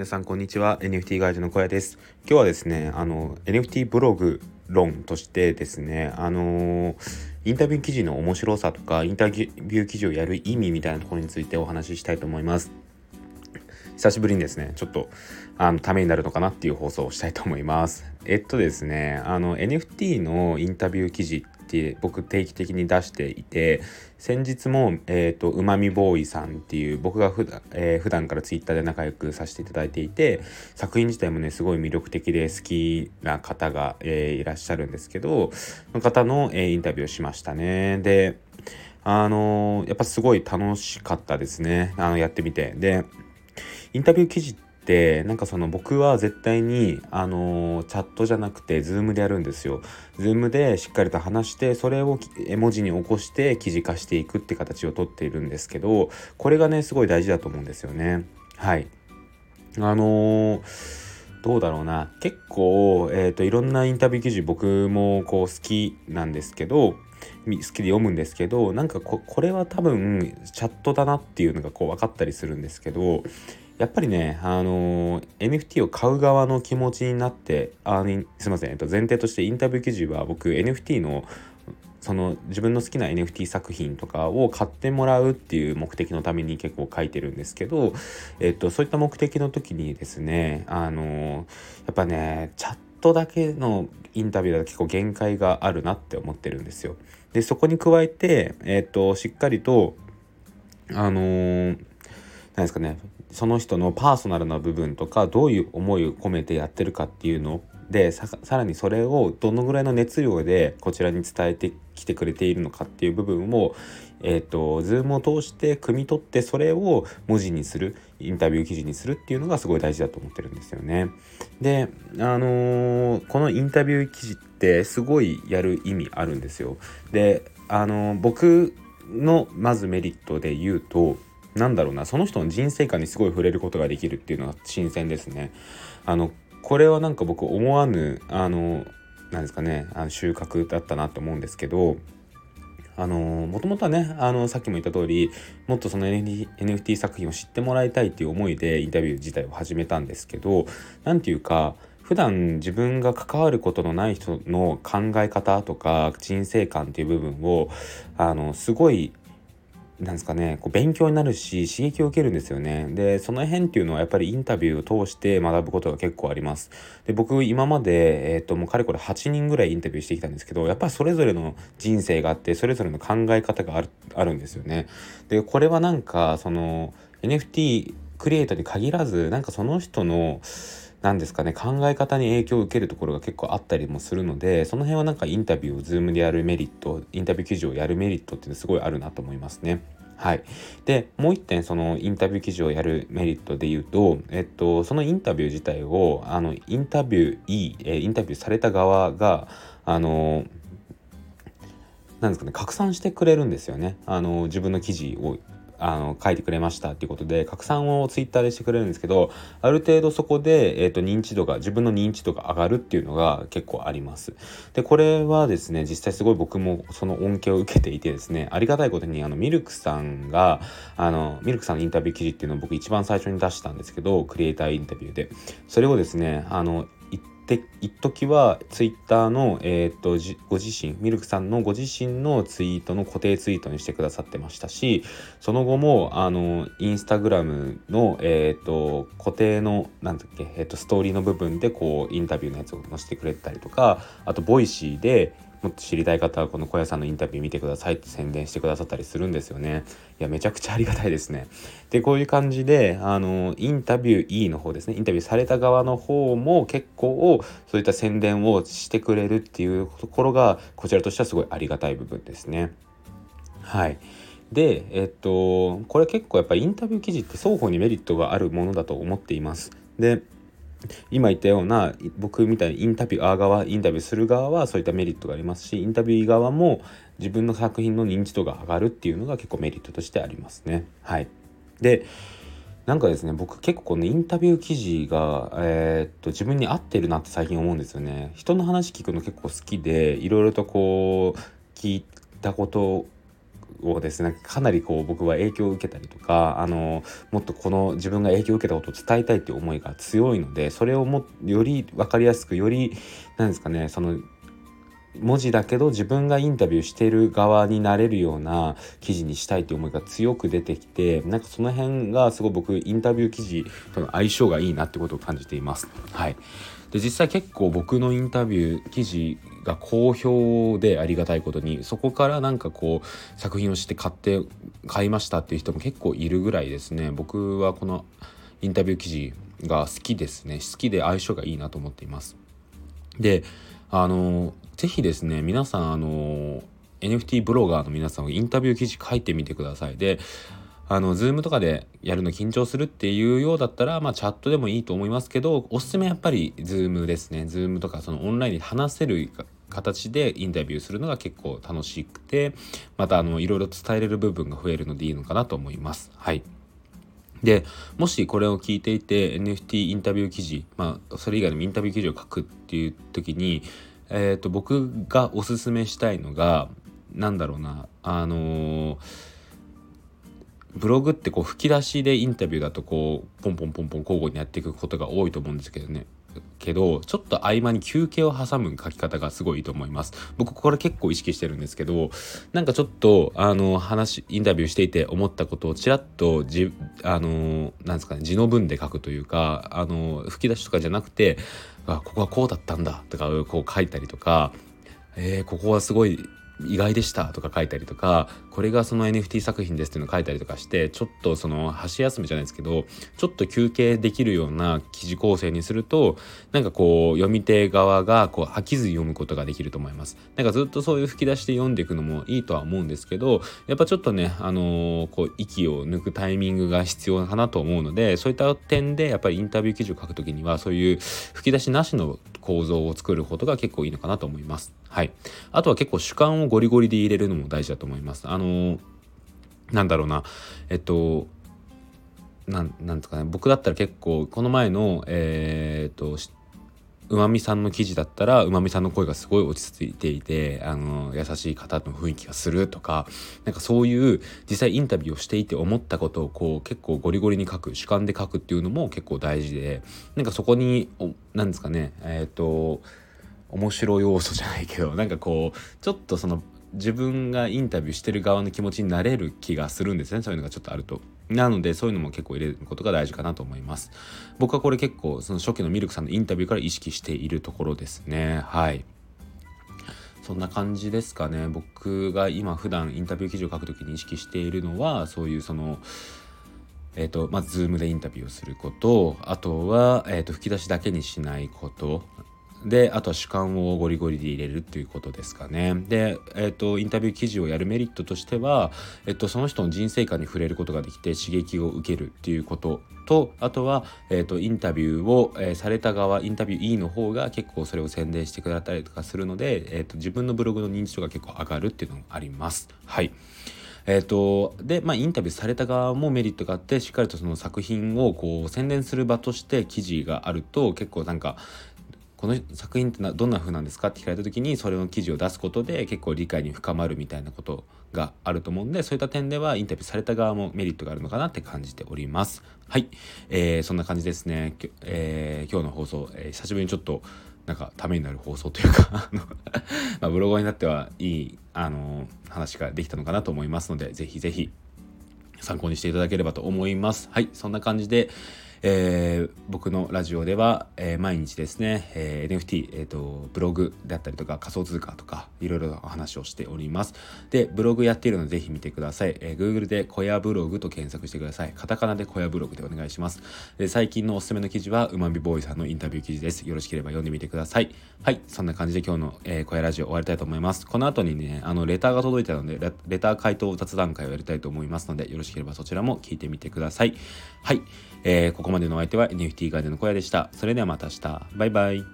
皆さんこんにちは。NFT ガイドの小屋です。今日はですねあの NFT ブログ論としてですねあのインタビュー記事の面白さとかインタビュー記事をやる意味みたいなところについてお話ししたいと思います。久しぶりにですねちょっとあのためになるのかなっていう放送をしたいと思います。えっとですねあの NFT のインタビュー記事て僕定期的に出していて先日も、えーと、うまみボーイさんっていう僕が普段,、えー、普段からツイッターで仲良くさせていただいていて作品自体もねすごい魅力的で好きな方が、えー、いらっしゃるんですけどその方の、えー、インタビューをしましたね。であの、やっぱすごい楽しかったですね。あのやってみて。でインタビュー記事ってっなんかその僕は絶対にあのチャットじゃなくて Zoom でやるんですよ。 Zoom でしっかりと話してそれをえ文字に起こして記事化していくって形をとっているんですけどこれがねすごい大事だと思うんですよね。はいあのーどうだろうな結構、えーと、いろんなインタビュー記事僕もこう好きなんですけど好きで読むんですけどなんかこれは多分チャットだなっていうのがこう分かったりするんですけどやっぱりね、あのー、NFT を買う側の気持ちになってあすいません、えっと、前提としてインタビュー記事は僕 NFT のその自分の好きな NFT 作品とかを買ってもらうっていう目的のために結構書いてるんですけど、えっと、そういった目的の時にですねあの、やっぱねチャットだけのインタビューだと結構限界があるなって思ってるんですよ。でそこに加えて、えっと、しっかりとあのー、何ですかねその人のパーソナルな部分とかどういう思いを込めてやってるかっていうのでさらにそれをどのぐらいの熱量でこちらに伝えてきてくれているのかっていう部分をえーと、ズームを通して汲み取ってそれを文字にするインタビュー記事にするっていうのがすごい大事だと思ってるんですよね。であのー、このインタビュー記事ってすごいやる意味あるんですよ。であのー、僕のまずメリットで言うとなんだろうなその人の人生観にすごい触れることができるっていうのが新鮮ですね。あのこれはなんか僕思わぬあのなんですかねあの収穫だったなと思うんですけどあのもともとはねあのさっきも言った通りもっとその NFT 作品を知ってもらいたいっていう思いでインタビュー自体を始めたんですけど何て言うか普段自分が関わることのない人の考え方とか人生観っていう部分をあのすごいなんですかねこう勉強になるし刺激を受けるんですよね。でその辺っていうのはやっぱりインタビューを通して学ぶことが結構あります。で僕今まで、えーと、もうかれこれ8人ぐらいインタビューしてきたんですけどやっぱりそれぞれの人生があってそれぞれの考え方があるあるんですよね。でこれはなんかその NFT クリエイトに限らずなんかその人の何ですかね考え方に影響を受けるところが結構あったりもするのでその辺はなんかインタビューを Zoom でやるメリットインタビュー記事をやるメリットっていうのすごいあるなと思いますね。はい、でもう一点そのインタビュー記事をやるメリットで言うと、えっと、そのインタビュー自体をあのインタビューいい、えインタビューされた側があのなんですかね拡散してくれるんですよねあの自分の記事をあの書いてくれましたっていうことで拡散をツイッターでしてくれるんですけどある程度そこで、えーと、認知度が自分の認知度が上がるっていうのが結構あります。でこれはですね実際すごい僕もその恩恵を受けていてですねありがたいことにあのミルクさんがあのミルクさんのインタビュー記事っていうのを僕一番最初に出したんですけどクリエイターインタビューで。それをですねあので一時はツイッターの、えー、っとご自身ミルクさんのご自身のツイートの固定ツイートにしてくださってましたしその後もあのインスタグラムの、えー、っと固定の何だっけ、えー、っとストーリーの部分でこうインタビューのやつを載せてくれたりとかあと Voicy でもっと知りたい方はこの小屋さんのインタビュー見てくださいって宣伝してくださったりするんですよね。いや、めちゃくちゃありがたいですね。で、こういう感じで、あの、インタビュー E の方ですね、インタビューされた側の方も結構そういった宣伝をしてくれるっていうところが、こちらとしてはすごいありがたい部分ですね。はい。で、えっと、これ結構やっぱりインタビュー記事って双方にメリットがあるものだと思っています。で、今言ったような僕みたいにインタビュアー側インタビューする側はそういったメリットがありますしインタビュー側も自分の作品の認知度が上がるっていうのが結構メリットとしてありますね。はい、でなんかですね僕結構このインタビュー記事が、えー、っと自分に合ってるなって最近思うんですよね。人の話聞くの結構好きでいろいろとこう聞いたことをですねかなりこう僕は影響を受けたりとかあのもっとこの自分が影響を受けたことを伝えたいっていう思いが強いのでそれをもより分かりやすくより何ですかねその文字だけど自分がインタビューしてる側になれるような記事にしたいという思いが強く出てきてなんかその辺がすごい僕インタビュー記事との相性がいいなってことを感じています。はい、で実際結構僕のインタビュー記事が好評でありがたいことにそこからなんかこう作品をして買って買いましたっていう人も結構いるぐらいですね。僕はこのインタビュー記事が好きですね。好きで相性がいいなと思っています。であのぜひですね皆さんあの NFT ブロガーの皆さんをインタビュー記事書いてみてください。であの Zoom とかでやるの緊張するっていうようだったら、まあ、チャットでもいいと思いますけどおすすめやっぱり Zoom ですね Zoom とかそのオンラインで話せる形でインタビューするのが結構楽しくてまたあのいろいろ伝えれる部分が増えるのでいいのかなと思います。はいでもしこれを聞いていて NFT インタビュー記事まあそれ以外にもインタビュー記事を書くっていう時にえーと、僕がおすすめしたいのが何だろうなあのー、ブログってこう吹き出しでインタビューだとこうポンポンポンポン交互にやっていくことが多いと思うんですけどね。けどちょっと合間に休憩を挟む書き方がすごいいいと思います。僕これ結構意識してるんですけどなんかちょっとあの話インタビューしていて思ったことをちらっとじあのなんですかね字の文で書くというかあの吹き出しとかじゃなくてあここはこうだったんだとかこう書いたりとかえー、ここはすごい意外でしたとか書いたりとかこれがその NFT 作品ですっていうのを書いたりとかしてちょっとその箸休めじゃないですけどちょっと休憩できるような記事構成にするとなんかこう読み手側がこう飽きず読むことができると思いますなんかずっとそういう吹き出しで読んでいくのもいいとは思うんですけどやっぱちょっとねあのー、こう息を抜くタイミングが必要かなと思うのでそういった点でやっぱりインタビュー記事を書くときにはそういう吹き出しなしの構造を作ることが結構いいのかなと思います。はい。あとは結構主観をゴリゴリで入れるのも大事だと思います。あのなんだろうな、えっと、なんなんですかね僕だったら結構この前のえー、っとうまみさんの記事だったらうまみさんの声がすごい落ち着いていてあの優しい方の雰囲気がするとかなんかそういう実際インタビューをしていて思ったことをこう結構ゴリゴリに書く主観で書くっていうのも結構大事でなんかそこに何ですかねえっ、と面白要素じゃないけどなんかこうちょっとその自分がインタビューしてる側の気持ちになれる気がするんですねそういうのがちょっとあると。なのでそういうのも結構入れることが大事かなと思います。僕はこれ結構その初期のミルクさんのインタビューから意識しているところですね。はい。そんな感じですかね。僕が今普段インタビュー記事を書くときに意識しているのはそういうそのえーとまず Zoom でインタビューをすることあとは、えーと吹き出しだけにしないことであとは主観をゴリゴリで入れるっていうことですかね。で、えーと、インタビュー記事をやるメリットとしては、えーと、その人の人生観に触れることができて刺激を受けるっていうこととあとは、えーと、インタビューを、えー、された側インタビュー E の方が結構それを宣伝してくれたりとかするので、えー、と自分のブログの認知度が結構上がるっていうのがあります。はい。えーと、で、まあ、インタビューされた側もメリットがあってしっかりとその作品をこう宣伝する場として記事があると結構なんかこの作品ってどんな風なんですかって聞かれた時にそれの記事を出すことで結構理解に深まるみたいなことがあると思うんでそういった点ではインタビューされた側もメリットがあるのかなって感じております。はい、えー、そんな感じですね、えー、今日の放送、えー、久しぶりにちょっとなんかためになる放送というか まあ、ブロガーになってはいい、あの話ができたのかなと思いますのでぜひぜひ参考にしていただければと思います。はい。そんな感じでえー、僕のラジオでは、えー、毎日ですね、えー、NFT、えーと、ブログであったりとか仮想通貨とかいろいろお話をしております。で、ブログやっているのでぜひ見てください。えー、Google で小屋ブログと検索してください。カタカナで小屋ブログでお願いします。で最近のおすすめの記事はうまみボーイさんのインタビュー記事です。よろしければ読んでみてください。はい、そんな感じで今日の、えー、小屋ラジオ終わりたいと思います。この後にね、あのレターが届いたのでレ、レター回答雑談会をやりたいと思いますので、よろしければそちらも聞いてみてください。はい。えー、ここまでのお相手は NFT ガーデンの小屋でした。それではまた明日。バイバイ。